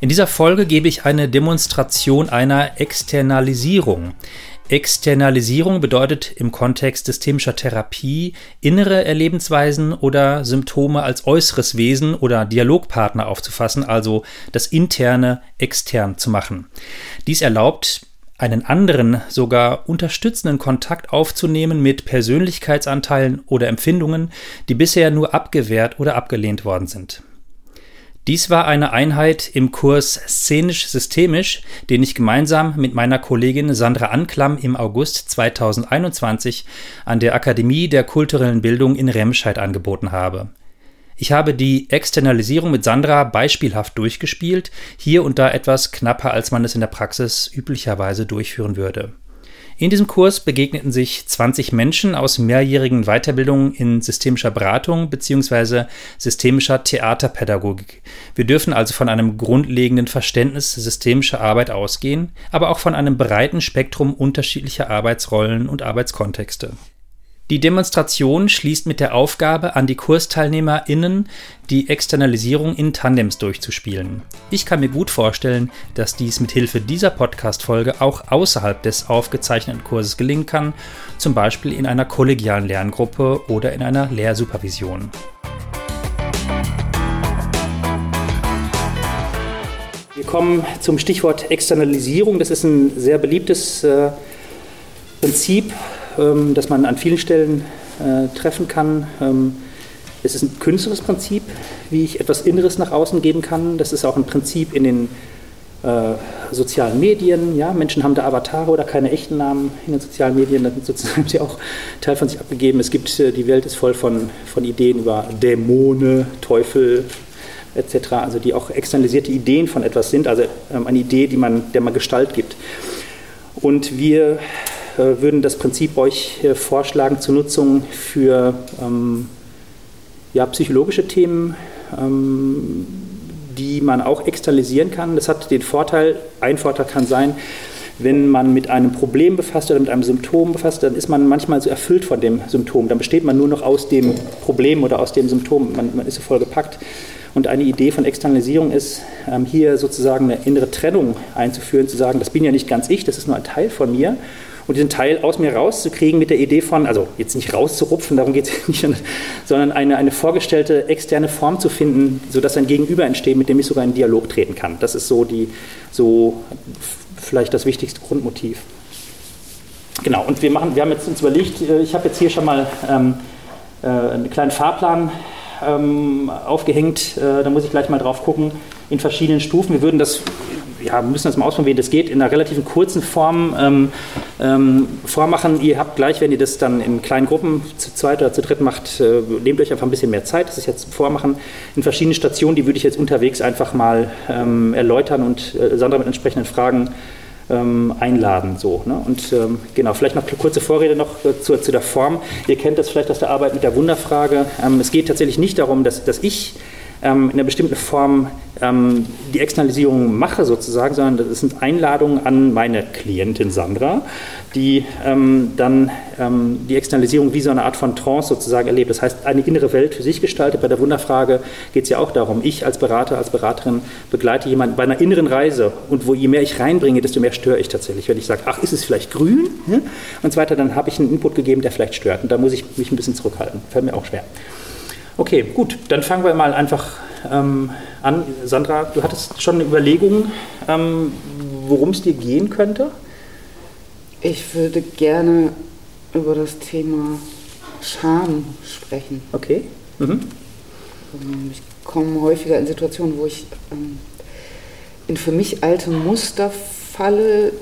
In dieser Folge gebe ich eine Demonstration einer Externalisierung. Externalisierung bedeutet im Kontext systemischer Therapie innere Erlebensweisen oder Symptome als äußeres Wesen oder Dialogpartner aufzufassen, also das Interne extern zu machen. Dies erlaubt einen anderen, sogar unterstützenden Kontakt aufzunehmen mit Persönlichkeitsanteilen oder Empfindungen, die bisher nur abgewehrt oder abgelehnt worden sind. Dies war eine Einheit im Kurs Szenisch-Systemisch, den ich gemeinsam mit meiner Kollegin Sandra Anklam im August 2021 an der Akademie der kulturellen Bildung in Remscheid angeboten habe. Ich habe die Externalisierung mit Sandra beispielhaft durchgespielt, hier und da etwas knapper, als man es in der Praxis üblicherweise durchführen würde. In diesem Kurs begegneten sich 20 Menschen aus mehrjährigen Weiterbildungen in systemischer Beratung bzw. systemischer Theaterpädagogik. Wir dürfen also von einem grundlegenden Verständnis systemischer Arbeit ausgehen, aber auch von einem breiten Spektrum unterschiedlicher Arbeitsrollen und Arbeitskontexte. Die Demonstration schließt mit der Aufgabe an die KursteilnehmerInnen, die Externalisierung in Tandems durchzuspielen. Ich kann mir gut vorstellen, dass dies mit Hilfe dieser Podcast-Folge auch außerhalb des aufgezeichneten Kurses gelingen kann, zum Beispiel in einer kollegialen Lerngruppe oder in einer Lehrsupervision. Wir kommen zum Stichwort Externalisierung. Das ist ein sehr beliebtes äh, Prinzip ähm, das man an vielen Stellen äh, treffen kann. Ähm, es ist ein künstlerisches Prinzip, wie ich etwas Inneres nach außen geben kann. Das ist auch ein Prinzip in den äh, sozialen Medien. Ja? Menschen haben da Avatare oder keine echten Namen in den sozialen Medien. Da sozusagen sie auch Teil von sich abgegeben. Es gibt, äh, die Welt ist voll von, von Ideen über Dämonen, Teufel, etc., also die auch externalisierte Ideen von etwas sind, also ähm, eine Idee, die man, der man Gestalt gibt. Und wir würden das Prinzip euch äh, vorschlagen zur Nutzung für ähm, ja, psychologische Themen, ähm, die man auch externalisieren kann. Das hat den Vorteil, ein Vorteil kann sein, wenn man mit einem Problem befasst oder mit einem Symptom befasst, dann ist man manchmal so erfüllt von dem Symptom. Dann besteht man nur noch aus dem Problem oder aus dem Symptom. Man, man ist so voll gepackt. Und eine Idee von Externalisierung ist, ähm, hier sozusagen eine innere Trennung einzuführen, zu sagen, das bin ja nicht ganz ich, das ist nur ein Teil von mir und diesen Teil aus mir rauszukriegen mit der Idee von, also jetzt nicht rauszurupfen, darum geht es nicht, sondern eine, eine vorgestellte externe Form zu finden, sodass ein Gegenüber entsteht, mit dem ich sogar in Dialog treten kann. Das ist so, die, so vielleicht das wichtigste Grundmotiv. Genau, und wir, machen, wir haben jetzt uns überlegt, äh, ich habe jetzt hier schon mal ähm, äh, einen kleinen Fahrplan ähm, aufgehängt, äh, da muss ich gleich mal drauf gucken, in verschiedenen Stufen. Wir würden das ja, müssen das mal ausprobieren, wie das geht, in einer relativ kurzen Form ähm, ähm, vormachen. Ihr habt gleich, wenn ihr das dann in kleinen Gruppen zu zweit oder zu dritt macht, äh, nehmt euch einfach ein bisschen mehr Zeit. Das ist jetzt Vormachen in verschiedenen Stationen, die würde ich jetzt unterwegs einfach mal ähm, erläutern und äh, Sandra mit entsprechenden Fragen ähm, einladen. So, ne? Und ähm, genau, vielleicht noch eine kurze Vorrede noch äh, zu, zu, der Form. Ihr kennt das vielleicht aus der Arbeit mit der Wunderfrage. Ähm, es geht tatsächlich nicht darum, dass, dass ich ähm, in einer bestimmten Form ähm, die Externalisierung mache sozusagen, sondern das sind Einladungen an meine Klientin Sandra, die ähm, dann ähm, die Externalisierung wie so eine Art von Trance sozusagen erlebt. Das heißt, eine innere Welt für sich gestaltet. Bei der Wunderfrage geht es ja auch darum, ich als Berater, als Beraterin begleite jemanden bei einer inneren Reise und wo je mehr ich reinbringe, desto mehr störe ich tatsächlich. Wenn ich sage, ach, ist es vielleicht grün hm? und so weiter, dann habe ich einen Input gegeben, der vielleicht stört. Und da muss ich mich ein bisschen zurückhalten. Fällt mir auch schwer. Okay, gut, dann fangen wir mal einfach ähm, an. Sandra, du hattest schon eine Überlegung, ähm, worum es dir gehen könnte? Ich würde gerne über das Thema Scham sprechen. Okay. Mhm. Ähm, ich komme häufiger in Situationen, wo ich ähm, in für mich alte Muster falle,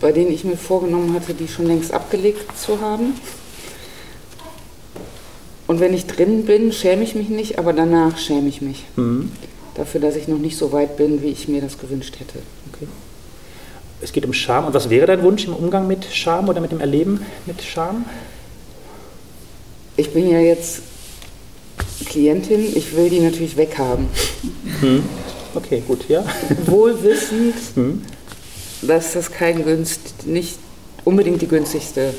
bei denen ich mir vorgenommen hatte, die schon längst abgelegt zu haben. Und wenn ich drin bin, schäme ich mich nicht, aber danach schäme ich mich. Mhm. Dafür, dass ich noch nicht so weit bin, wie ich mir das gewünscht hätte. Okay. es geht um Scham. Und was wäre dein Wunsch im Umgang mit Scham oder mit dem Erleben mit Scham? Ich bin ja jetzt Klientin, ich will die natürlich weghaben. Hm. Okay, gut, ja. Wohl wissend, hm. dass das kein Günst, nicht unbedingt die günstigste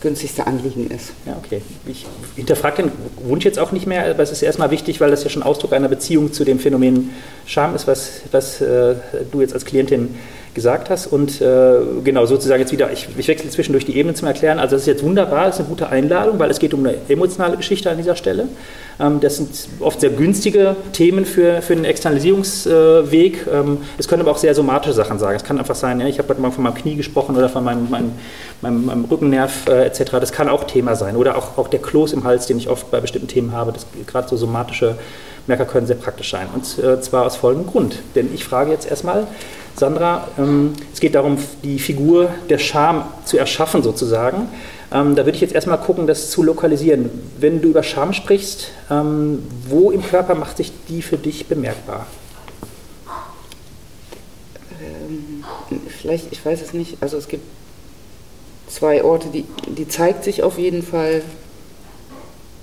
günstigste Anliegen ist. Ja, okay. Ich hinterfrage den Wunsch jetzt auch nicht mehr, aber es ist erstmal wichtig, weil das ja schon Ausdruck einer Beziehung zu dem Phänomen Scham ist, was, was äh, du jetzt als Klientin gesagt hast. Und äh, genau, sozusagen jetzt wieder, ich, ich wechsle zwischendurch die Ebenen zum Erklären. Also das ist jetzt wunderbar, das ist eine gute Einladung, weil es geht um eine emotionale Geschichte an dieser Stelle. Ähm, das sind oft sehr günstige Themen für, für den Externalisierungsweg. Ähm, es können aber auch sehr somatische Sachen sagen. Es kann einfach sein, ja, ich habe heute Morgen von meinem Knie gesprochen oder von meinem, meinem, meinem, meinem Rückennerv äh, etc. Das kann auch Thema sein. Oder auch, auch der Kloß im Hals, den ich oft bei bestimmten Themen habe. Gerade so somatische Merker können sehr praktisch sein. Und äh, zwar aus folgendem Grund. Denn ich frage jetzt erstmal, Sandra, ähm, es geht darum, die Figur der Scham zu erschaffen sozusagen. Ähm, da würde ich jetzt erstmal gucken, das zu lokalisieren. Wenn du über Scham sprichst, ähm, wo im Körper macht sich die für dich bemerkbar? Ähm, vielleicht, ich weiß es nicht. Also es gibt zwei Orte, die, die zeigt sich auf jeden Fall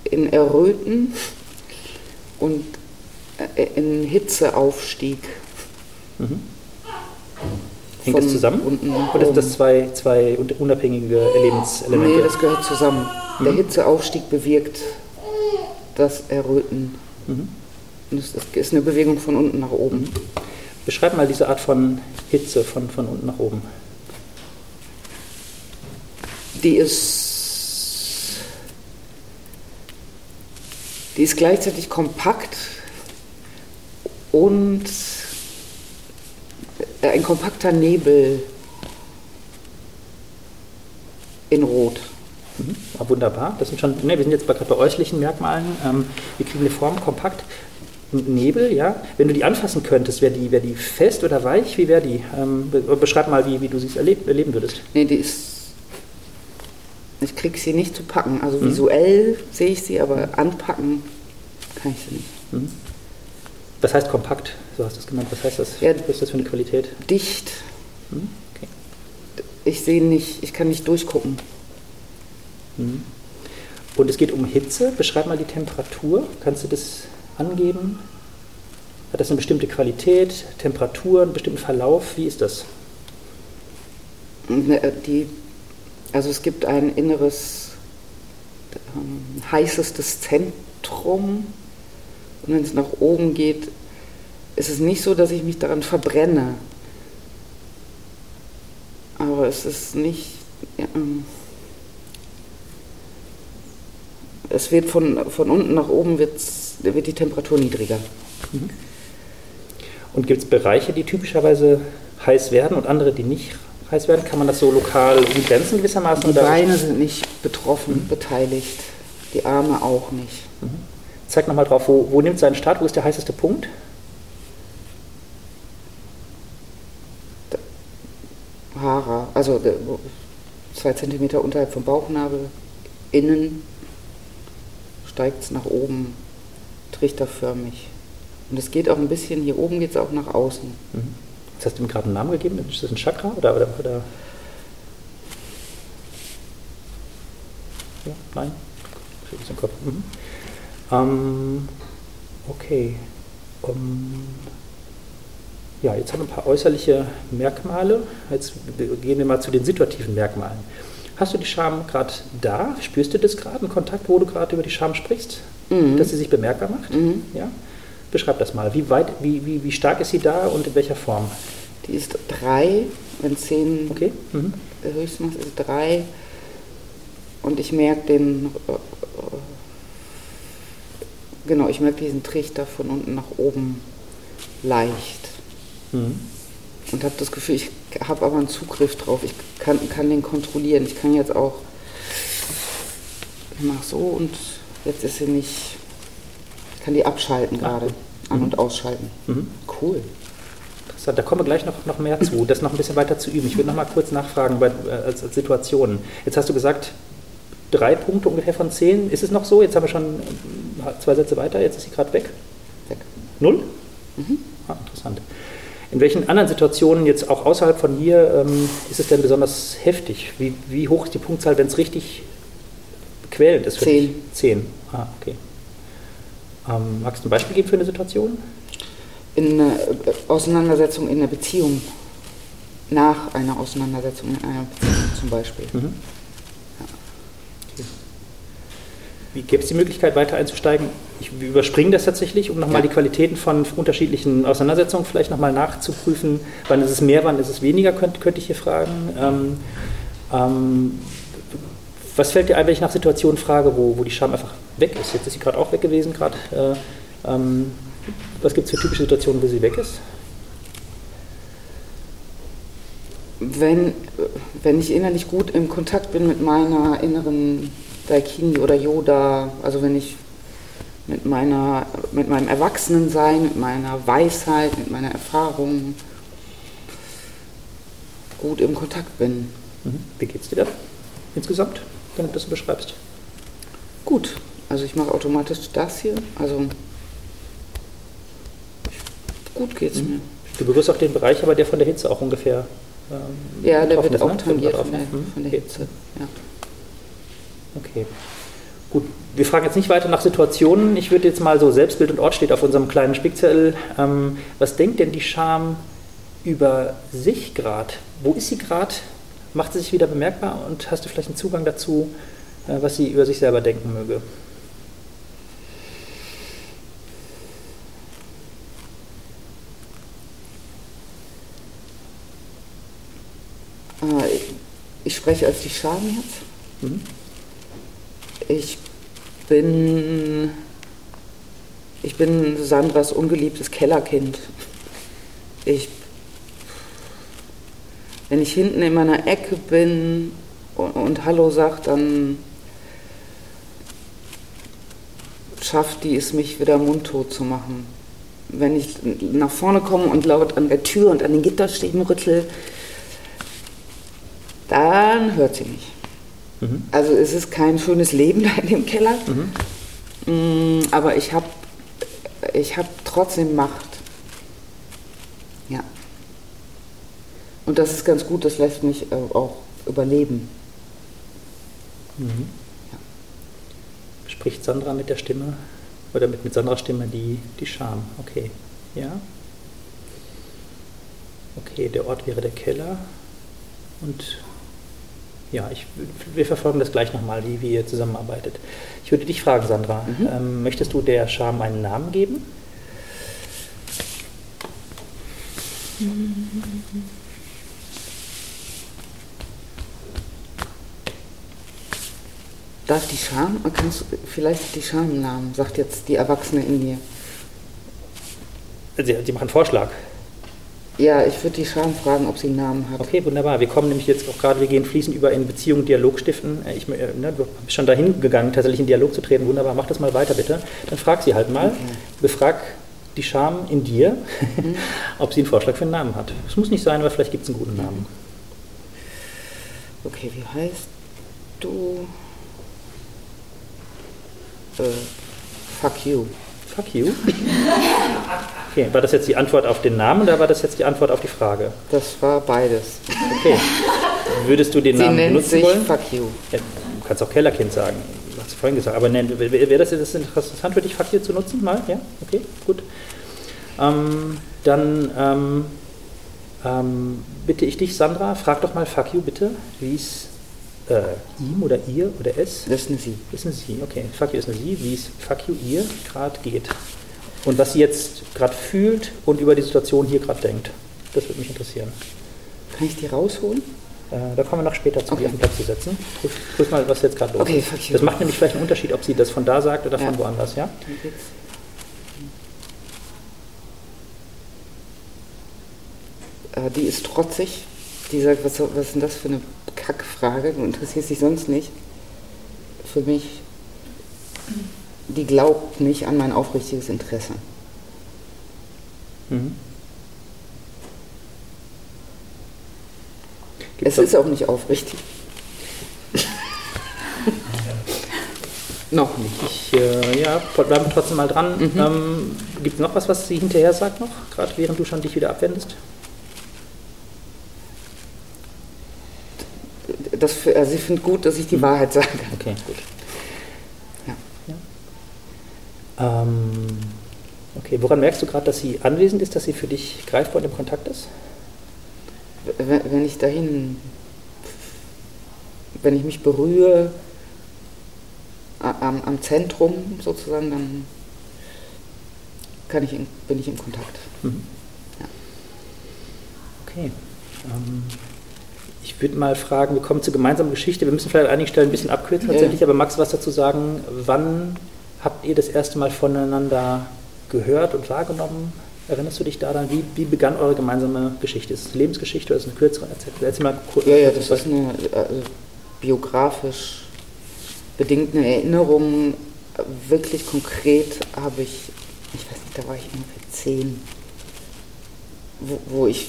in Erröten und äh, in Hitzeaufstieg. Mhm. Hängt das zusammen? Oder sind das zwei, zwei unabhängige Erlebenselemente? Nee, das gehört zusammen. Mhm. Der Hitzeaufstieg bewirkt das Erröten. Mhm. Das ist eine Bewegung von unten nach oben. Mhm. Beschreib mal diese Art von Hitze von, von unten nach oben. Die ist, die ist gleichzeitig kompakt und ein kompakter Nebel in Rot. Mhm. Ja, wunderbar. Das sind schon, ne, wir sind jetzt gerade bei äußerlichen Merkmalen. Ähm, wir kriegen eine Form kompakt. Nebel, ja. Wenn du die anfassen könntest, wäre die, wär die fest oder weich? Wie wäre die? Ähm, beschreib mal, wie, wie du sie erleb, erleben würdest. Nee, die ist. Ich kriege sie nicht zu packen. Also mhm. visuell sehe ich sie, aber anpacken kann ich sie nicht. Mhm. Was heißt kompakt? So hast du es genannt. Was heißt das? Ja, Was ist das für eine Qualität? Dicht. Hm? Okay. Ich sehe nicht, ich kann nicht durchgucken. Hm. Und es geht um Hitze. Beschreib mal die Temperatur. Kannst du das angeben? Hat das eine bestimmte Qualität, Temperatur, einen bestimmten Verlauf? Wie ist das? Ne, die, also es gibt ein inneres, ähm, heißestes Zentrum und wenn es nach oben geht, ist es nicht so, dass ich mich daran verbrenne. Aber es ist nicht. Ja, ähm, es wird von, von unten nach oben wird die Temperatur niedriger. Mhm. Und gibt es Bereiche, die typischerweise heiß werden und andere, die nicht heiß werden? Kann man das so lokal umgrenzen gewissermaßen? Die Beine sind nicht betroffen, mhm. beteiligt. Die Arme auch nicht. Mhm. Zeig nochmal drauf, wo, wo nimmt seinen Start? Wo ist der heißeste Punkt? Hara, also zwei Zentimeter unterhalb vom Bauchnabel, innen steigt es nach oben, trichterförmig. Und es geht auch ein bisschen, hier oben geht es auch nach außen. Mhm. Jetzt hast du ihm gerade einen Namen gegeben, ist das ein Chakra oder, oder, oder? Ja, nein? Kopf. Mhm. Ähm, okay. Um, ja, jetzt haben wir ein paar äußerliche Merkmale. Jetzt gehen wir mal zu den situativen Merkmalen. Hast du die Scham gerade da? Spürst du das gerade, einen Kontakt, wo du gerade über die Scham sprichst? Mhm. Dass sie sich bemerkbar macht? Mhm. Ja? Beschreib das mal. Wie, weit, wie, wie, wie stark ist sie da und in welcher Form? Die ist drei, wenn zehn okay. mhm. höchstens ist drei. Und ich merke den äh, Genau, ich merke diesen Trichter von unten nach oben leicht. Mhm. Und habe das Gefühl, ich habe aber einen Zugriff drauf. Ich kann, kann den kontrollieren. Ich kann jetzt auch, ich mache so und jetzt ist sie nicht, ich kann die abschalten gerade, an- und mhm. ausschalten. Mhm. Cool. Interessant, da kommen wir gleich noch, noch mehr zu, das noch ein bisschen weiter zu üben. Ich würde noch mal kurz nachfragen bei, äh, als, als Situationen. Jetzt hast du gesagt, drei Punkte ungefähr von zehn. Ist es noch so? Jetzt haben wir schon äh, zwei Sätze weiter, jetzt ist sie gerade weg. Weg. Null? Mhm. Ah, interessant. In welchen anderen Situationen, jetzt auch außerhalb von hier, ähm, ist es denn besonders heftig? Wie, wie hoch ist die Punktzahl, wenn es richtig quälend ist? Für Zehn. Zehn. Ah, okay. Ähm, magst du ein Beispiel geben für eine Situation? In einer Auseinandersetzung in einer Beziehung, nach einer Auseinandersetzung in einer Beziehung zum Beispiel. Mhm. Wie gäbe es die Möglichkeit, weiter einzusteigen? Ich überspringe das tatsächlich, um nochmal Ja. die Qualitäten von unterschiedlichen Auseinandersetzungen vielleicht nochmal nachzuprüfen. Wann ist es mehr, wann ist es weniger, könnte, könnte ich hier fragen. Ähm, ähm, was fällt dir ein, wenn ich nach Situationen frage, wo, wo die Scham einfach weg ist? Jetzt ist sie gerade auch weg gewesen, gerade. Äh, ähm, was gibt es für typische Situationen, wo sie weg ist? Wenn, wenn ich innerlich gut im Kontakt bin mit meiner inneren Daikini oder Yoda, also wenn ich mit, meiner, mit meinem Erwachsenensein, mit meiner Weisheit, mit meiner Erfahrung gut im Kontakt bin. Mhm. Wie geht es dir da insgesamt, wenn du das beschreibst? Gut, also ich mache automatisch das hier, also gut geht's Mhm. mir. Du berührst auch den Bereich, aber der von der Hitze auch ungefähr. Ähm, Ja, der wird auch ne? tangiert von der? Mhm. von der Okay. Hitze. Ja. Okay. Gut, wir fragen jetzt nicht weiter nach Situationen. Ich würde jetzt mal so, Selbstbild und Ort steht auf unserem kleinen Spickzettel. Ähm, was denkt denn die Scham über sich gerade? Wo ist sie gerade? Macht sie sich wieder bemerkbar und hast du vielleicht einen Zugang dazu, äh, was sie über sich selber denken möge? Äh, ich- Ich spreche als die Scham jetzt. Mhm. Ich bin, ich bin Sandras ungeliebtes Kellerkind. Ich, wenn ich hinten in meiner Ecke bin und, und Hallo sagt, dann schafft die es, mich wieder mundtot zu machen. Wenn ich nach vorne komme und laut an der Tür und an den Gitterstäben rüttel, dann hört sie mich. Mhm. Also es ist kein schönes Leben da in dem Keller, Mm, aber ich habe ich hab trotzdem Macht. Ja. Und das ist ganz gut, das lässt mich äh, auch überleben. Mhm. Spricht Sandra mit der Stimme oder mit, mit Sandras Stimme die, die Scham? Okay. Ja? Okay, der Ort wäre der Keller. Und ja, ich, wir verfolgen das gleich nochmal, wie, wie ihr zusammenarbeitet. Ich würde dich fragen, Sandra, ähm, möchtest du der Scham einen Namen geben? Darf die Scham, kannst du vielleicht die Scham einen Namen, sagt jetzt die Erwachsene in mir. Sie, Sie machen einen Vorschlag. Ja, ich würde die Scham fragen, ob sie einen Namen hat. Okay, wunderbar. Wir kommen nämlich jetzt auch gerade, wir gehen fließend über in Beziehung, Dialog stiften. Äh, Ich, äh, ne, du bist schon dahin gegangen, tatsächlich in Dialog zu treten. Wunderbar, mach das mal weiter bitte. Dann frag sie halt mal, befrag die Scham in dir, ob sie einen Vorschlag für einen Namen hat. Es muss nicht sein, aber vielleicht gibt es einen guten Namen. Okay, wie heißt du? Äh, fuck you. Fuck you. Okay, war das jetzt die Antwort auf den Namen oder war das jetzt die Antwort auf die Frage? Das war beides. Okay. Würdest du den Sie Namen benutzen sich wollen? Fuck you. Ja, du kannst auch Kellerkind sagen. Hast du vorhin gesagt. Aber wäre wär das jetzt interessant für dich, Fuck you zu nutzen? Mal? Ja? Okay, gut. Ähm, dann ähm, ähm, bitte ich dich, Sandra, frag doch mal Fuck you bitte, wie es äh, ihm oder ihr oder es Das ist eine Sie. ist eine Sie, okay. Fuck you ist eine Sie, wie es Fuck you ihr gerade geht. Und was sie jetzt gerade fühlt und über die Situation hier gerade denkt. Das würde mich interessieren. Kann ich die rausholen? Äh, da kommen wir noch später zu, die Okay. auf den Platz zu setzen. Prüf, prüf mal, was jetzt gerade los Okay, ist. fuck you. Das macht nämlich vielleicht einen Unterschied, ob sie das von da sagt oder von Ja. woanders, ja? Äh, Die ist trotzig. Die sagt, was, was ist denn das für eine Kackfrage? Du interessierst dich sonst nicht. Für mich, die glaubt nicht an mein aufrichtiges Interesse. Mhm. Es ist auch nicht aufrichtig. Noch nicht. Ich, äh, ja, bleiben wir trotzdem mal dran. Mhm. Ähm, Gibt es noch was, was sie hinterher sagt noch, gerade während du schon dich wieder abwendest? Das, also sie findet gut, dass ich die Wahrheit sage. Okay, gut. Ja. Ja. Ähm, okay, woran merkst du gerade, dass sie anwesend ist, dass sie für dich greifbar und im Kontakt ist? Wenn ich dahin, wenn ich mich berühre am, am Zentrum sozusagen, dann kann ich in, bin ich in Kontakt. Mhm. Ja. Okay. Ähm, ich würde mal fragen, wir kommen zur gemeinsamen Geschichte. Wir müssen vielleicht an einigen Stellen ein bisschen abkürzen Ja. tatsächlich, aber magst du was dazu sagen? Wann habt ihr das erste Mal voneinander gehört und wahrgenommen? Erinnerst du dich daran? Wie, wie begann eure gemeinsame Geschichte? Ist es eine Lebensgeschichte oder ist es eine kürzere? Erzähl, erzähl mal kurz. Ja, ja, das ist eine also, biografisch bedingte Erinnerung. Wirklich konkret habe ich, ich weiß nicht, da war ich ungefähr zehn, wo, wo ich,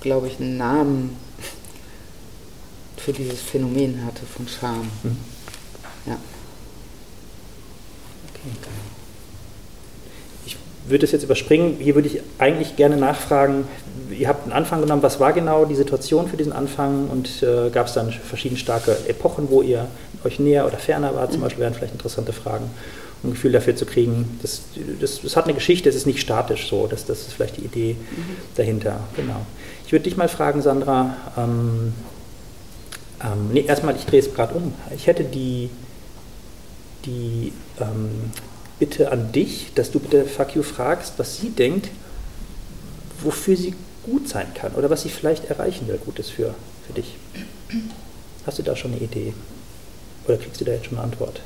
glaube ich, einen Namen für dieses Phänomen hatte von Scham. Mhm. Ja. Okay. Ich würde es jetzt überspringen. Hier würde ich eigentlich gerne nachfragen, ihr habt einen Anfang genommen, was war genau die Situation für diesen Anfang und äh, gab es dann verschiedene starke Epochen, wo ihr euch näher oder ferner wart, zum Mhm. Beispiel wären vielleicht interessante Fragen, um ein Gefühl dafür zu kriegen. Das, das, das hat eine Geschichte, es ist nicht statisch so, das, das ist vielleicht die Idee dahinter. Genau. Ich würde dich mal fragen, Sandra, ähm, ähm, nee, erstmal, ich drehe es gerade um. Ich hätte die, die ähm, Bitte an dich, dass du bitte Fuck You fragst, was sie denkt, wofür sie gut sein kann oder was sie vielleicht erreichen will, Gutes für, für dich. Hast du da schon eine Idee? Oder kriegst du da jetzt schon eine Antwort?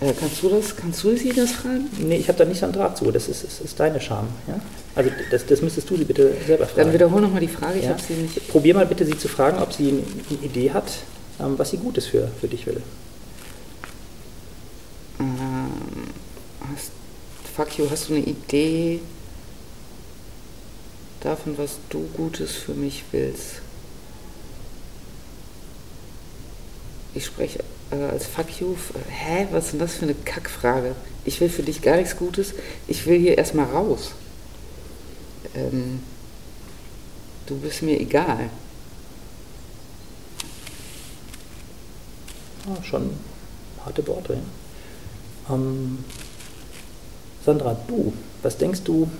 Äh, kannst du das, kannst du sie das fragen? Nee, ich habe da nicht so einen Draht zu. Das ist, ist, ist deine Scham. Ja? Also das, das müsstest du sie bitte selber fragen. Dann wiederhol nochmal die Frage, ich Ja. habe sie nicht. Probier mal bitte sie zu fragen, ob sie eine eine Idee hat, ähm, was sie Gutes für, für dich will. Ähm, hast, fuck you, hast du eine Idee davon, was du Gutes für mich willst? Ich spreche äh, als fuck you. Hä, was ist denn das für eine Kackfrage? Ich will für dich gar nichts Gutes. Ich will hier erstmal raus. Ähm, du bist mir egal. Ah, schon harte Worte. Ja. Ähm, Sandra, du, was denkst du,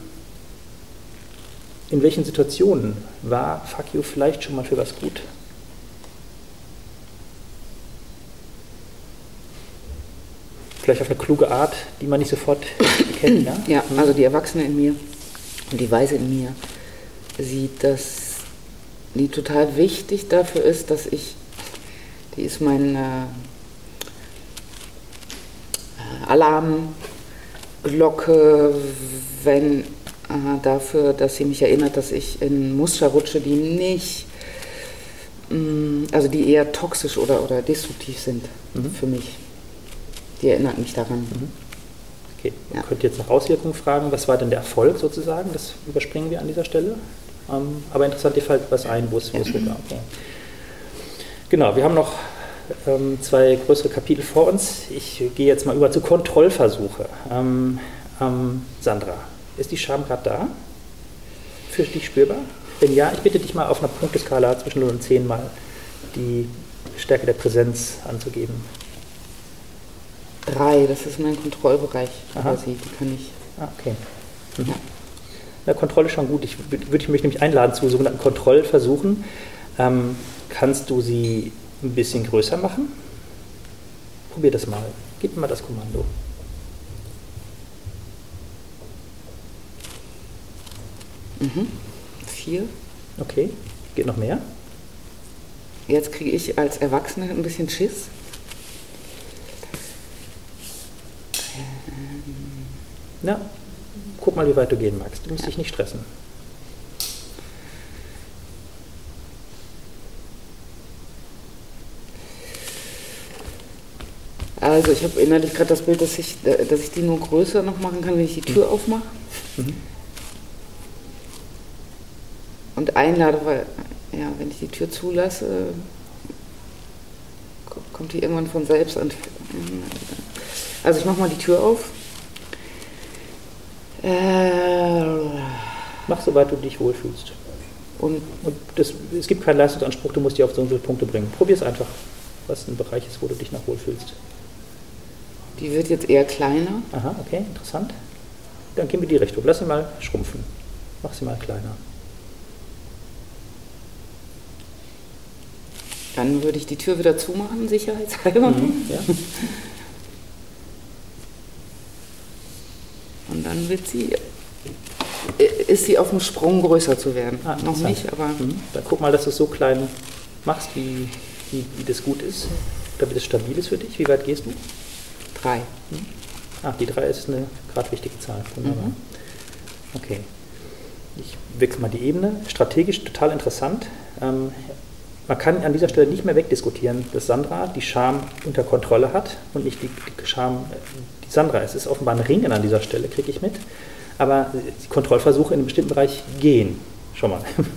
in welchen Situationen war Fuck You vielleicht schon mal für was gut? Vielleicht auf eine kluge Art, die man nicht sofort erkennt, ja? Ja, Mhm. also die Erwachsene in mir und die Weise in mir sieht, dass die total wichtig dafür ist, dass ich, die ist mein äh, Alarmglocke, wenn äh, dafür, dass sie mich erinnert, dass ich in Muster rutsche, die nicht, mh, also die eher toxisch oder, oder destruktiv sind Mhm. für mich. Die erinnert mich daran. Okay, man Ja. könnte jetzt nach Auswirkungen fragen, was war denn der Erfolg sozusagen? Das überspringen wir an dieser Stelle. Ähm, aber interessant, dir fällt was ein, wo es gut war. Okay. Genau, wir haben noch ähm, zwei größere Kapitel vor uns. Ich gehe jetzt mal über zu Kontrollversuche. Ähm, ähm, Sandra, ist die Scham gerade da? Für dich spürbar? Wenn ja, ich bitte dich mal auf einer Punkteskala zwischen 0 und 10 mal die Stärke der Präsenz anzugeben. Drei, das ist mein Kontrollbereich Aha. quasi. Die kann ich. Ah, okay. Mhm. Ja. Ja, Kontrolle ist schon gut. Ich würde würd mich nämlich einladen zu sogenannten Kontrollversuchen. Ähm, kannst du sie ein bisschen größer machen? Probier das mal. Gib mir mal das Kommando. Mhm. Vier. Okay. Geht noch mehr? Jetzt kriege ich als Erwachsene ein bisschen Schiss. Na, guck mal, wie weit du gehen magst. Du musst dich nicht stressen. Also ich habe innerlich gerade das Bild, dass ich, äh, dass ich die nur größer noch machen kann, wenn ich die Tür aufmache. Mhm. Und einlade, weil ja, wenn ich die Tür zulasse, ko- kommt die irgendwann von selbst. Und, also ich mache mal die Tür auf. Äh, Mach, soweit du dich wohlfühlst. und Und das, es gibt keinen Leistungsanspruch, du musst die auf so und so viele Punkte bringen. Probier es einfach, was ein Bereich ist, wo du dich nach wohlfühlst. die wird jetzt eher kleiner. Aha, okay, interessant. Dann gehen wir die Richtung. Lass sie mal schrumpfen. Mach sie mal kleiner. Dann würde ich die Tür wieder zumachen, sicherheitshalber. Ja? dann wird sie, äh, ist sie auf dem Sprung größer zu werden. Ah, Noch nicht, aber Mhm. Dann guck mal, dass du es so klein machst, wie, wie, wie das gut ist, damit es stabil ist für dich. Wie weit gehst du? drei. Ah, die 3 ist eine gerade wichtige Zahl. Wunderbar. Mhm. Okay. Ich wechsle mal die Ebene. Strategisch total interessant. Ähm, man kann an dieser Stelle nicht mehr wegdiskutieren, dass Sandra die Scham unter Kontrolle hat und nicht die, die Scham, äh, die Sandra. Es ist offenbar ein Ringen an dieser Stelle, kriege ich mit. Aber die Kontrollversuche in einem bestimmten Bereich gehen schon mal.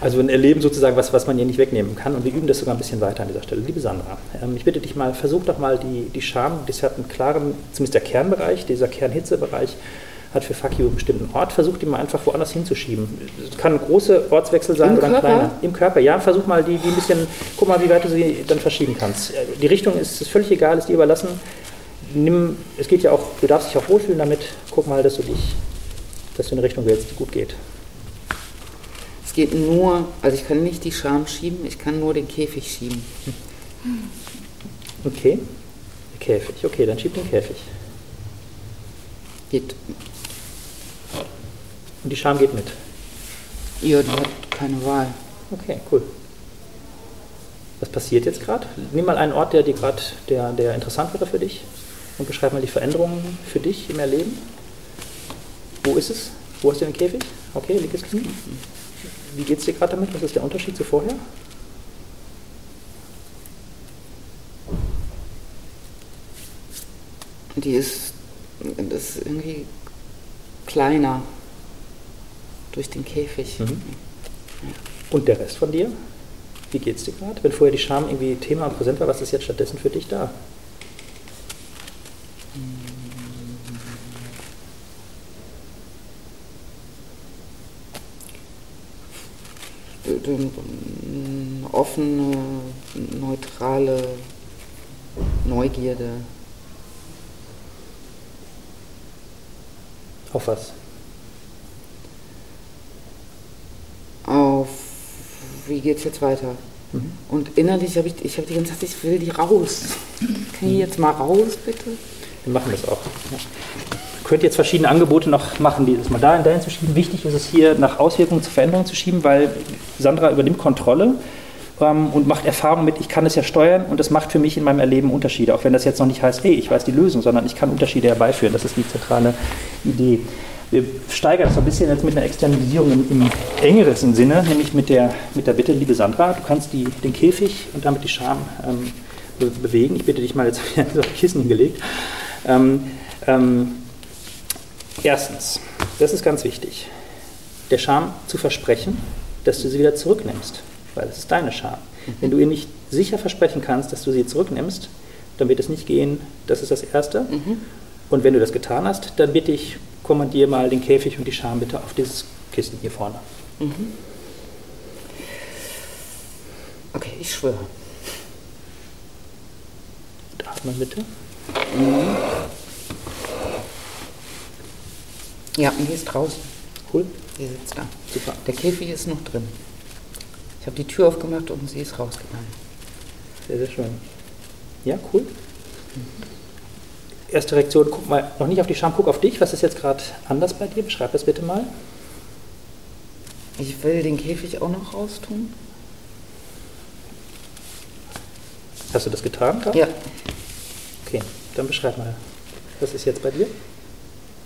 Also ein Erleben sozusagen, was, was man ihr nicht wegnehmen kann. Und wir üben das sogar ein bisschen weiter an dieser Stelle. Liebe Sandra, ähm, ich bitte dich mal, versuch doch mal die, die Scham, das hat einen klaren, zumindest der Kernbereich, dieser Kernhitzebereich, hat für Fuck you einen bestimmten Ort. Versuch die mal einfach woanders hinzuschieben. Es kann ein großer Ortswechsel sein Im oder ein Körper? kleiner. Im Körper, ja. Versuch mal die, die ein bisschen, guck mal, wie weit du sie dann verschieben kannst. Äh, Die Richtung ist, ist völlig egal, ist dir überlassen. Nimm, es geht ja auch, du darfst dich auch wohlfühlen damit. Guck mal, dass du dich, dass du in eine Richtung willst, die gut geht. Es geht nur, also ich kann nicht die Scham schieben, ich kann nur den Käfig schieben. Okay. Käfig. Okay, dann schieb den Käfig. Geht. Und die Scham geht mit. Ja, die hat keine Wahl. Okay, cool. Was passiert jetzt gerade? Nimm mal einen Ort, der dir gerade, der, der interessant wäre für dich und beschreib mal die Veränderungen für dich im Erleben. Wo ist es? Wo hast du den Käfig? Okay, linkes Knie. Wie geht es dir gerade damit? Was ist der Unterschied zu vorher? Die ist, das ist irgendwie kleiner durch den Käfig. Mhm. Und der Rest von dir? Wie geht es dir gerade? Wenn vorher die Scham irgendwie Thema und präsent war, was ist jetzt stattdessen für dich da? D- d- m, Offene, neutrale Neugierde. Auf was? Auf wie geht's jetzt weiter? Mhm. Und innerlich habe ich, ich habe die ganze Zeit, ich will die raus. Kann ich jetzt mal raus, bitte? Wir machen das auch. Ja. Ihr könnt jetzt verschiedene Angebote noch machen, die das mal dahin, dahin zu schieben. Wichtig ist es hier, nach Auswirkungen zu Veränderungen zu schieben, weil Sandra übernimmt Kontrolle ähm, und macht Erfahrung mit, ich kann es ja steuern und das macht für mich in meinem Erleben Unterschiede. Auch wenn das jetzt noch nicht heißt, hey, ich weiß die Lösung, sondern ich kann Unterschiede herbeiführen. Das ist die zentrale Idee. Wir steigern das ein bisschen jetzt mit einer Externalisierung im, im engeren Sinne, nämlich mit der, mit der Bitte, liebe Sandra, du kannst die, den Käfig und damit die Scham ähm, be bewegen. Ich bitte dich mal jetzt wieder so ein Kissen hingelegt. Ähm, ähm, erstens, das ist ganz wichtig, der Scham zu versprechen, dass du sie wieder zurücknimmst, weil es ist deine Scham. Wenn du ihr nicht sicher versprechen kannst, dass du sie zurücknimmst, dann wird es nicht gehen. Das ist das Erste. Und wenn du das getan hast, dann bitte ich, kommandier mal den Käfig und die Scham bitte auf dieses Kissen hier vorne. Okay, ich schwöre. Und atmen bitte. Ja, und die ist draußen. Cool. Die sitzt da. Super. Der Käfig ist noch drin. Ich habe die Tür aufgemacht und sie ist rausgegangen. Sehr, sehr schön. Ja, cool. Erste Reaktion, guck mal, noch nicht auf die Scham, guck auf dich. Was ist jetzt gerade anders bei dir? Beschreib das bitte mal. Ich will den Käfig auch noch raustun. Hast du das getan? gerade? Ja. Okay, dann beschreib mal. Was ist jetzt bei dir?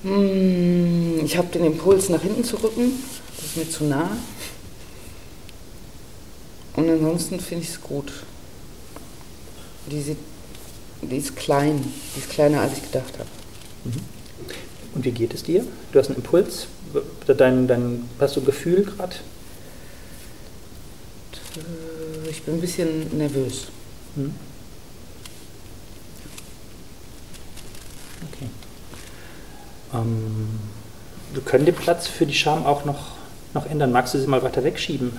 Hm, Ich habe den Impuls, nach hinten zu rücken. Das ist mir zu nah. Und ansonsten finde ich es gut. Die, sieht, die ist klein. Die ist kleiner, als ich gedacht habe. Und wie geht es dir? Du hast einen Impuls, dein, dein, hast du ein Gefühl gerade? Äh, Ich bin ein bisschen nervös. Hm? Okay. Ähm, wir können den Platz für die Scham auch noch, noch ändern. Magst du sie mal weiter wegschieben?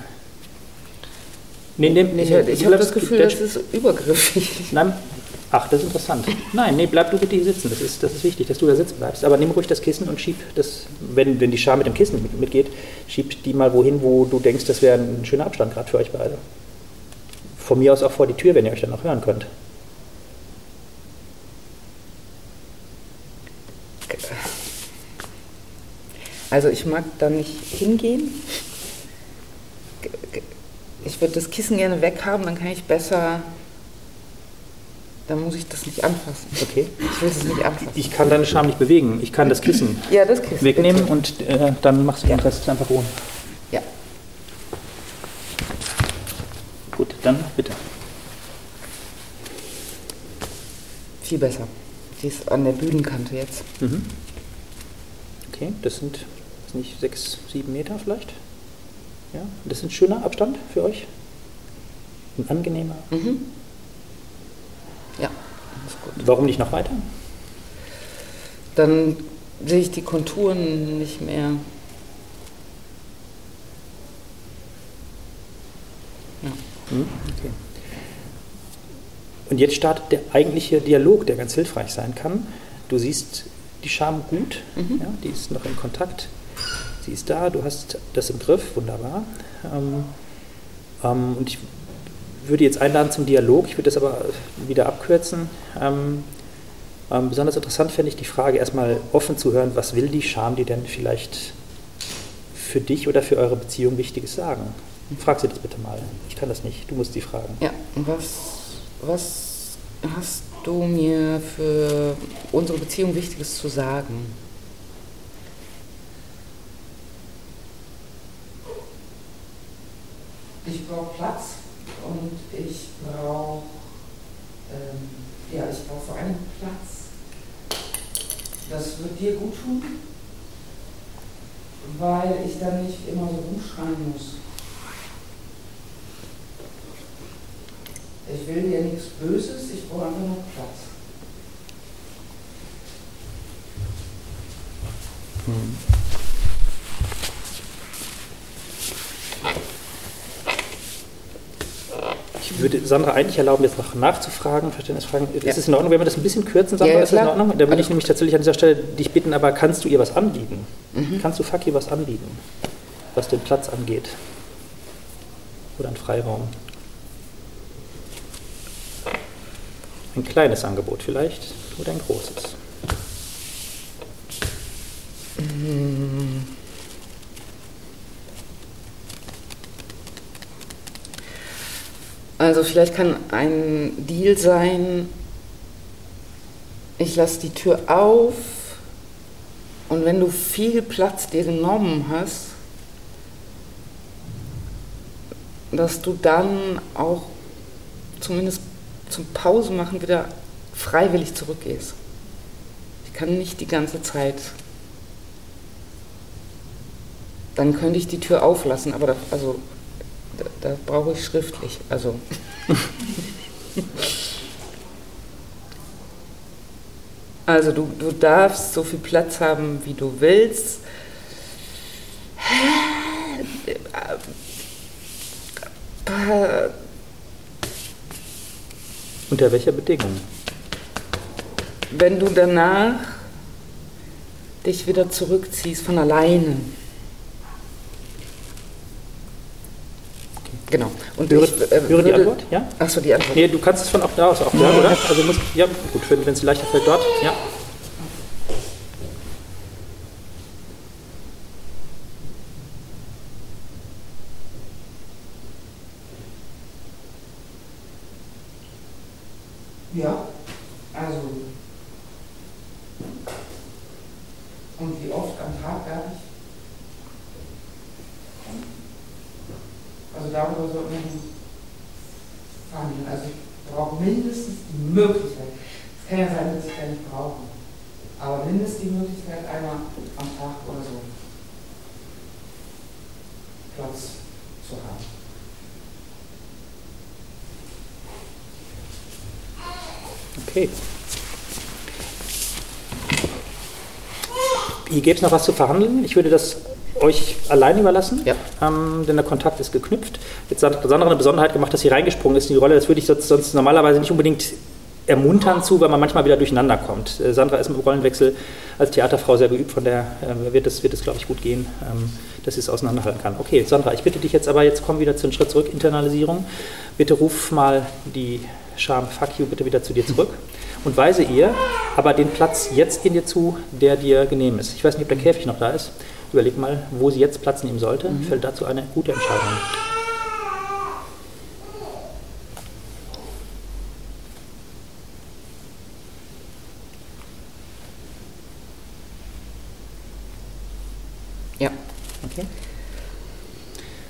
Nee, nee, nee, ich, ich habe das Gefühl, das ist übergriffig. Nein, ach, das ist interessant. Nein, nee, bleib du bitte hier sitzen. Das ist, das ist wichtig, dass du da sitzen bleibst. Aber nimm ruhig das Kissen und schieb das, wenn, wenn die Scham mit dem Kissen mit, mitgeht, schieb die mal wohin, wo du denkst, das wäre ein schöner Abstand gerade für euch beide. Von mir aus auch vor die Tür, wenn ihr euch dann noch hören könnt. Also ich mag da nicht hingehen. Ich würde das Kissen gerne weghaben, dann kann ich besser. Dann muss ich das nicht anfassen. Okay. Ich will es nicht anfassen. Ich kann deine Scham nicht bewegen. Ich kann das Kissen, ja, das Kissen wegnehmen bitte. und äh, dann machst du den Rest einfach ohne. Ja. Gut, dann bitte. Viel besser. Sie ist an der Bühnenkante jetzt. Mhm. Okay, das sind nicht sechs, sieben Meter vielleicht. Ja, das ist ein schöner Abstand für euch. Ein angenehmer. Mhm. Warum nicht noch weiter? Dann sehe ich die Konturen nicht mehr. Ja. Mhm, okay. Und jetzt startet der eigentliche Dialog, der ganz hilfreich sein kann. Du siehst die Scham gut, mhm. ja, die ist noch in Kontakt sie ist da, du hast das im Griff, wunderbar. Ähm, ähm, und ich würde jetzt einladen zum Dialog, ich würde das aber wieder abkürzen. Ähm, ähm, besonders interessant fände ich die Frage, erstmal offen zu hören, was will die Scham dir denn vielleicht für dich oder für eure Beziehung Wichtiges sagen? Frag sie das bitte mal. Ich kann das nicht, du musst sie fragen. Ja, was, was hast du mir für unsere Beziehung Wichtiges zu sagen? ich brauche Platz und ich brauche, ähm, ja, ich vor allem Platz. Das wird dir gut tun, weil ich dann nicht immer so rumschreien muss. Ich will dir nichts Böses, ich brauche einfach nur Platz. Mhm. Würde Sandra eigentlich erlauben, jetzt noch nachzufragen, Verständnisfragen. Ja. Ist es in Ordnung, wenn wir das ein bisschen kürzen, Sandra? Ja, ist das in Ordnung? Da würde ich nämlich tatsächlich an dieser Stelle dich bitten, aber kannst du ihr was anbieten? Mhm. Kannst du Faki was anbieten, was den Platz angeht? Oder einen Freiraum? Ein kleines Angebot vielleicht oder ein großes? Mhm. Also vielleicht kann ein Deal sein, ich lasse die Tür auf und wenn du viel Platz dir genommen hast, dass du dann auch zumindest zum Pause machen wieder freiwillig zurückgehst. Ich kann nicht die ganze Zeit. Dann könnte ich die Tür auflassen, aber das, also da, da brauche ich schriftlich. Also. also du, du darfst so viel Platz haben, wie du willst. Unter welcher Bedingung? Wenn du danach dich wieder zurückziehst von alleine. Genau. Und höre, ich, äh, höre die Antwort? Ja? Achso, die Antwort. Nee, du kannst es von auch da aus auch sagen, oder? Also musst, ja, gut, wenn es leichter fällt dort, ja. Ja, also. Und wie oft am Tag darf ich Also darüber sollten wir verhandeln. Also ich brauche mindestens die Möglichkeit. Es kann ja sein, dass ich gar nicht brauche. Aber mindestens die Möglichkeit, einmal am Tag oder so Platz zu haben. Okay. hier gäbe es noch was zu verhandeln. Ich würde das euch allein überlassen, Ja. ähm, denn der Kontakt ist geknüpft. Jetzt hat Sandra eine Besonderheit gemacht, dass sie reingesprungen ist in die Rolle. Das würde ich sonst, sonst normalerweise nicht unbedingt ermuntern zu, weil man manchmal wieder durcheinander kommt. Äh, Sandra ist im Rollenwechsel als Theaterfrau sehr geübt, von der äh, wird es, wird es glaube ich, gut gehen, ähm, dass sie es auseinanderhalten kann. Okay, Sandra, ich bitte dich jetzt aber, jetzt komm wieder zu einem Schritt zurück, Internalisierung. Bitte ruf mal die Scham Fuck you bitte wieder zu dir zurück und weise ihr aber den Platz jetzt in dir zu, der dir genehm ist. Ich weiß nicht, ob der Käfig noch da ist. Überleg mal, wo sie jetzt Platz nehmen sollte. Fällt dazu eine gute Entscheidung. Ja. Okay.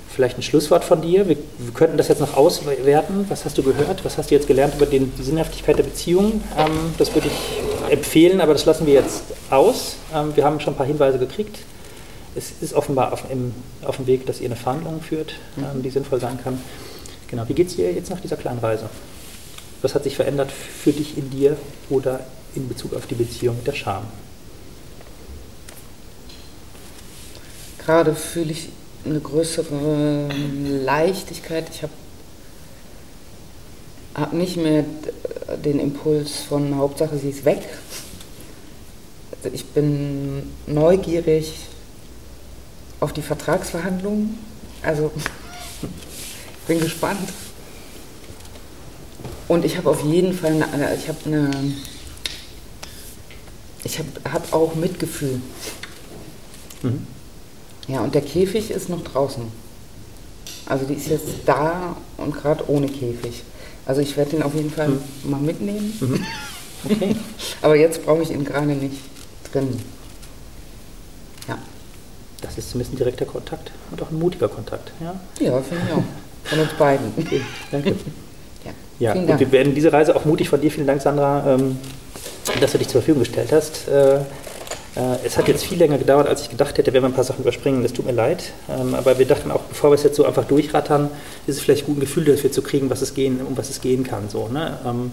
Vielleicht ein Schlusswort von dir. Wir, wir könnten das jetzt noch auswerten. Was hast du gehört? Was hast du jetzt gelernt über den, die Sinnhaftigkeit der Beziehung? Ähm, das würde ich empfehlen, aber das lassen wir jetzt aus. Ähm, wir haben schon ein paar Hinweise gekriegt. Es ist offenbar auf, im, auf dem Weg, dass ihr eine Verhandlung führt, ähm, die sinnvoll sein kann. Genau. Wie geht es dir jetzt nach dieser kleinen Reise? Was hat sich verändert für dich in dir oder in Bezug auf die Beziehung mit der Scham? Gerade fühle ich eine größere Leichtigkeit. Ich habe hab nicht mehr den Impuls von Hauptsache, sie ist weg. Also ich bin neugierig auf die Vertragsverhandlungen. Also ich bin gespannt. Und ich habe auf jeden Fall eine, ich habe eine, ich habe hab auch Mitgefühl. Mhm. Ja, und der Käfig ist noch draußen. Also die ist jetzt da und gerade ohne Käfig. Also ich werde den auf jeden Fall mal mitnehmen. Okay. Aber jetzt brauche ich ihn gerade nicht drin. Das ist zumindest ein direkter Kontakt und auch ein mutiger Kontakt. Ja, ja finde ich auch. Von uns beiden. okay, danke. Ja, Ja, und Dank. wir werden diese Reise auch mutig von dir. Vielen Dank, Sandra, ähm, dass du dich zur Verfügung gestellt hast. Äh, äh, es hat jetzt viel länger gedauert, als ich gedacht hätte, wenn wir ein paar Sachen überspringen. Das tut mir leid. Ähm, aber wir dachten auch, bevor wir es jetzt so einfach durchrattern, ist es vielleicht gut, ein Gefühl dafür zu kriegen, was es gehen, um was es gehen kann. So, ne? ähm,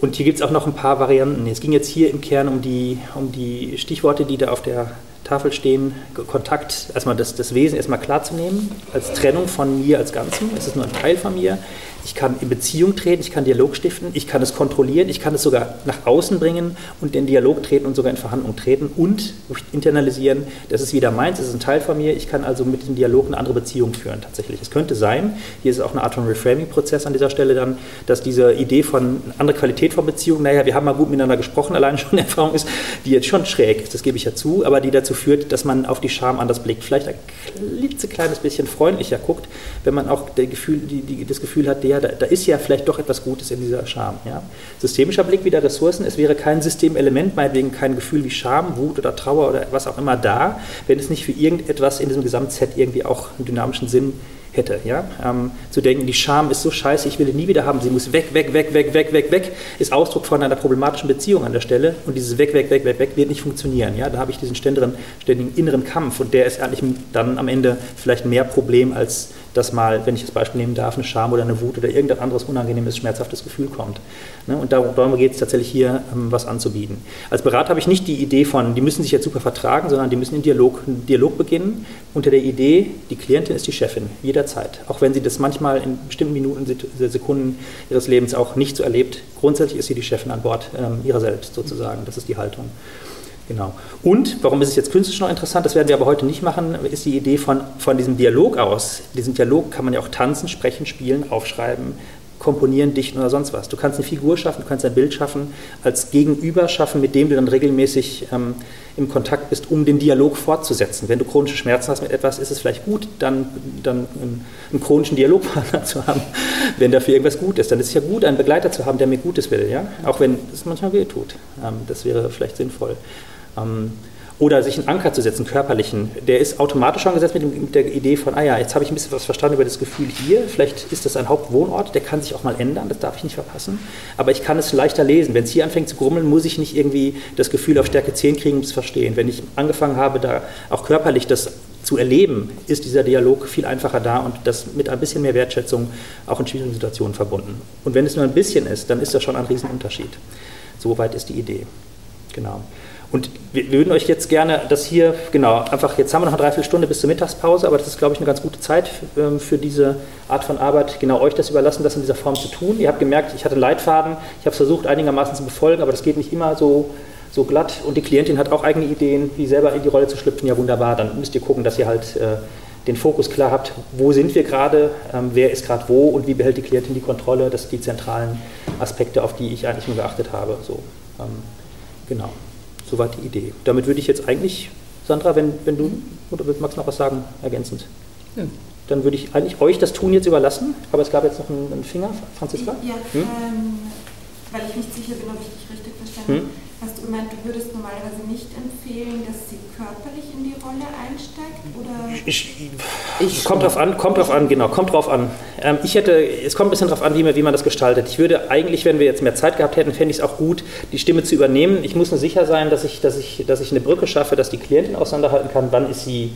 und hier gibt es auch noch ein paar Varianten. Es ging jetzt hier im Kern um die, um die Stichworte, die da auf der Tafel stehen. Kontakt, erstmal das, das Wesen erstmal klarzunehmen, als Trennung von mir als Ganzem. Es ist nur ein Teil von mir. Ich kann in Beziehung treten, ich kann Dialog stiften, ich kann es kontrollieren, ich kann es sogar nach außen bringen und in Dialog treten und sogar in Verhandlung treten und internalisieren. Das ist wieder meins, es ist ein Teil von mir. Ich kann also mit dem Dialog eine andere Beziehung führen tatsächlich. Es könnte sein, hier ist auch eine Art von Reframing-Prozess an dieser Stelle dann, dass diese Idee von andere Qualität von Beziehung, naja, wir haben mal gut miteinander gesprochen, alleine schon eine Erfahrung ist, die jetzt schon schräg ist, das gebe ich ja zu, aber die dazu führt, dass man auf die Scham anders blickt. Vielleicht ein klitzekleines bisschen freundlicher guckt, wenn man auch Gefühl, die, die, das Gefühl hat, ja, da, da ist ja vielleicht doch etwas Gutes in dieser Scham. Ja? Systemischer Blick wieder Ressourcen, es wäre kein Systemelement, meinetwegen kein Gefühl wie Scham, Wut oder Trauer oder was auch immer da, wenn es nicht für irgendetwas in diesem Gesamtset irgendwie auch einen dynamischen Sinn hätte. Ja? Ähm, zu denken, die Scham ist so scheiße, ich will die nie wieder haben, sie muss weg, weg, weg, weg, weg, weg, weg, ist Ausdruck von einer problematischen Beziehung an der Stelle und dieses weg, weg, weg, weg, weg wird nicht funktionieren. Ja? Da habe ich diesen ständigen, ständigen inneren Kampf und der ist eigentlich dann am Ende vielleicht mehr Problem, als dass mal, wenn ich das Beispiel nehmen darf, eine Scham oder eine Wut oder irgendein anderes unangenehmes, schmerzhaftes Gefühl kommt. Ne? Und darum, geht es tatsächlich hier, ähm, was anzubieten. Als Berater habe ich nicht die Idee von, die müssen sich jetzt super vertragen, sondern die müssen in Dialog, einen Dialog beginnen unter der Idee, die Klientin ist die Chefin, jederzeit. Auch wenn sie das manchmal in bestimmten Minuten, Sekunden ihres Lebens auch nicht so erlebt, grundsätzlich ist sie die Chefin an Bord ähm, ihrer selbst sozusagen. Das ist die Haltung. Genau. Und, warum ist es jetzt künstlerisch noch interessant, das werden wir aber heute nicht machen, ist die Idee von, von diesem Dialog aus. Diesen Dialog kann man ja auch tanzen, sprechen, spielen, aufschreiben, komponieren, dichten oder sonst was. Du kannst eine Figur schaffen, du kannst ein Bild schaffen, als Gegenüber schaffen, mit dem du dann regelmäßig ähm, im Kontakt bist, um den Dialog fortzusetzen. Wenn du chronische Schmerzen hast mit etwas, ist es vielleicht gut, dann, dann einen, einen chronischen Dialogpartner zu haben, wenn dafür irgendwas gut ist. Dann ist es ja gut, einen Begleiter zu haben, der mir Gutes will, ja? auch wenn es manchmal weh tut. Ähm, das wäre vielleicht sinnvoll. Ähm, oder sich einen Anker zu setzen, körperlichen, der ist automatisch schon gesetzt mit, dem, mit, der Idee von, ah ja, jetzt habe ich ein bisschen was verstanden über das Gefühl hier, vielleicht ist das ein Hauptwohnort, der kann sich auch mal ändern, das darf ich nicht verpassen, aber ich kann es leichter lesen. Wenn es hier anfängt zu grummeln, muss ich nicht irgendwie das Gefühl auf Stärke 10 kriegen, um es verstehen. Wenn ich angefangen habe, da auch körperlich das zu erleben, ist dieser Dialog viel einfacher da und das mit ein bisschen mehr Wertschätzung auch in schwierigen Situationen verbunden. Und wenn es nur ein bisschen ist, dann ist das schon ein Riesenunterschied. Soweit ist die Idee. Genau. Und wir würden euch jetzt gerne das hier, genau, einfach, jetzt haben wir noch eine Dreiviertelstunde bis zur Mittagspause, aber das ist, glaube ich, eine ganz gute Zeit ähm, für diese Art von Arbeit, genau euch das überlassen, das in dieser Form zu tun. Ihr habt gemerkt, ich hatte Leitfaden, ich habe es versucht, einigermaßen zu befolgen, aber das geht nicht immer so, so glatt. Und die Klientin hat auch eigene Ideen, wie selber in die Rolle zu schlüpfen. Ja, wunderbar, dann müsst ihr gucken, dass ihr halt äh, den Fokus klar habt, wo sind wir gerade, ähm, wer ist gerade wo und wie behält die Klientin die Kontrolle. Das sind die zentralen Aspekte, auf die ich eigentlich nur geachtet habe. So, ähm, genau. Soweit die Idee. Damit würde ich jetzt eigentlich, Sandra, wenn, wenn du, oder du noch was sagen, ergänzend? Ja. Dann würde ich eigentlich euch das Tun jetzt überlassen, aber es gab jetzt noch einen, einen Finger, Franziska? Ja, hm? ähm, weil ich nicht sicher bin, ob ich dich richtig verstanden habe. Hm? Hast du gemeint, du würdest normalerweise nicht empfehlen, dass sie körperlich in die Rolle einsteigt? Oder? Ich, ich kommt drauf an, kommt drauf an, genau, kommt drauf an. Ähm, ich hätte, es kommt ein bisschen drauf an, wie man, wie man das gestaltet. Ich würde eigentlich, wenn wir jetzt mehr Zeit gehabt hätten, fände ich es auch gut, die Stimme zu übernehmen. Ich muss nur sicher sein, dass ich, dass ich, dass ich eine Brücke schaffe, dass die Klientin auseinanderhalten kann, wann ist sie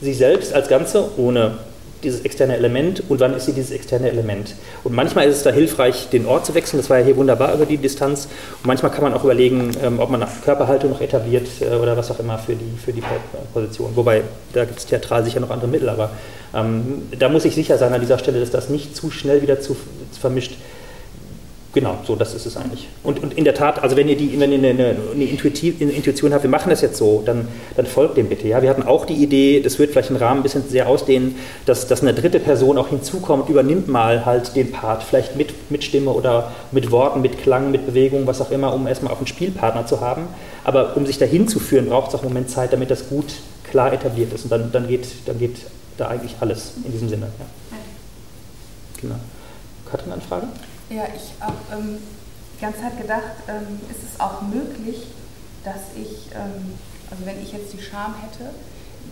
sie selbst als Ganze, ohne dieses externe Element und wann ist sie dieses externe Element. Und manchmal ist es da hilfreich, den Ort zu wechseln, das war ja hier wunderbar über die Distanz. Und manchmal kann man auch überlegen, ähm, ob man eine Körperhaltung noch etabliert äh, oder was auch immer für die, für die Position. Wobei, da gibt es theatral sicher noch andere Mittel, aber ähm, da muss ich sicher sein an dieser Stelle, dass das nicht zu schnell wieder zu, zu vermischt Genau, so das ist es eigentlich. Und, und in der Tat, also wenn ihr, die, wenn ihr eine, eine, eine, Intuition habt, wir machen das jetzt so, dann, dann folgt dem bitte. Ja? Wir hatten auch die Idee, das wird vielleicht den Rahmen ein bisschen sehr ausdehnen, dass, dass eine dritte Person auch hinzukommt, übernimmt mal halt den Part, vielleicht mit, mit Stimme oder mit Worten, mit Klang, mit Bewegung, was auch immer, um erstmal auch einen Spielpartner zu haben. Aber um sich dahin zu führen, braucht es auch einen Moment Zeit, damit das gut klar etabliert ist. Und dann, dann, geht, dann geht da eigentlich alles in diesem Sinne. Ja. Genau. Katrin, eine Frage? Ja, ich habe ähm, die ganze Zeit gedacht, ähm, ist es auch möglich, dass ich, ähm, also wenn ich jetzt die Scham hätte,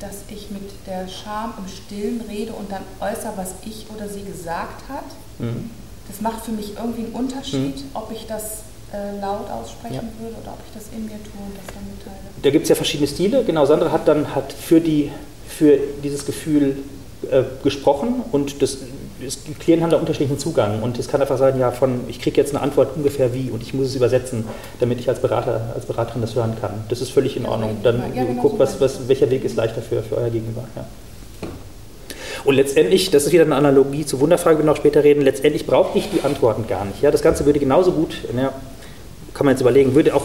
dass ich mit der Scham im Stillen rede und dann äußere, was ich oder sie gesagt hat. Mhm. Das macht für mich irgendwie einen Unterschied, mhm. ob ich das äh, laut aussprechen ja. würde oder ob ich das in mir tue und das dann mitteile. Da gibt es ja verschiedene Stile. Genau, Sandra hat dann hat für, die, für dieses Gefühl äh, gesprochen und das die Klienten haben da unterschiedlichen Zugang und es kann einfach sein, ja, von ich kriege jetzt eine Antwort ungefähr wie und ich muss es übersetzen, damit ich als Berater, als Beraterin das hören kann. Das ist völlig in Ordnung. Dann ja, genau guckt, was, was, welcher Weg ist leichter für, für euer Gegenüber. Ja. Und letztendlich, das ist wieder eine Analogie zur Wunderfrage, wir noch später reden, letztendlich brauche ich die Antworten gar nicht. Ja, das Ganze würde genauso gut, ja, kann man jetzt überlegen, würde auch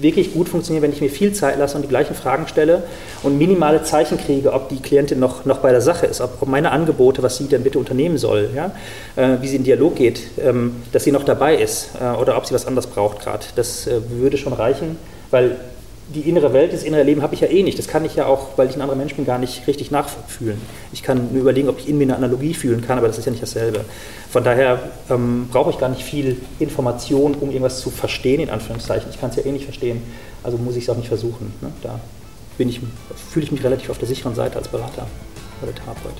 wirklich gut funktionieren, wenn ich mir viel Zeit lasse und die gleichen Fragen stelle und minimale Zeichen kriege, ob die Klientin noch, noch bei der Sache ist, ob, ob meine Angebote, was sie denn bitte unternehmen soll, ja, äh, wie sie in Dialog geht, ähm, dass sie noch dabei ist äh, oder ob sie was anderes braucht gerade. Das äh, würde schon reichen, weil die innere Welt, das innere Leben habe ich ja eh nicht. Das kann ich ja auch, weil ich ein anderer Mensch bin, gar nicht richtig nachfühlen. Ich kann mir überlegen, ob ich in mir eine Analogie fühlen kann, aber das ist ja nicht dasselbe. Von daher ähm, brauche ich gar nicht viel Information, um irgendwas zu verstehen, in Anführungszeichen. Ich kann es ja eh nicht verstehen, also muss ich es auch nicht versuchen. Ne? Da ich, fühle ich mich relativ auf der sicheren Seite als Berater oder Therapeut.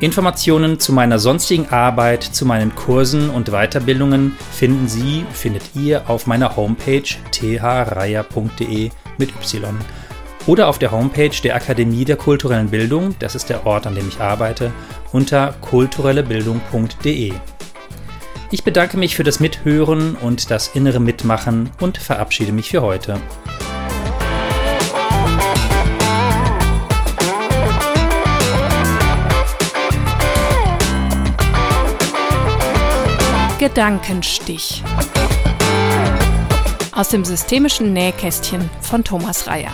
Informationen zu meiner sonstigen Arbeit, zu meinen Kursen und Weiterbildungen finden Sie, findet ihr auf meiner Homepage threier.de mit Y oder auf der Homepage der Akademie der kulturellen Bildung, das ist der Ort, an dem ich arbeite, unter kulturellebildung.de. Ich bedanke mich für das Mithören und das innere Mitmachen und verabschiede mich für heute. Gedankenstich. Aus dem systemischen Nähkästchen von Thomas Reyer.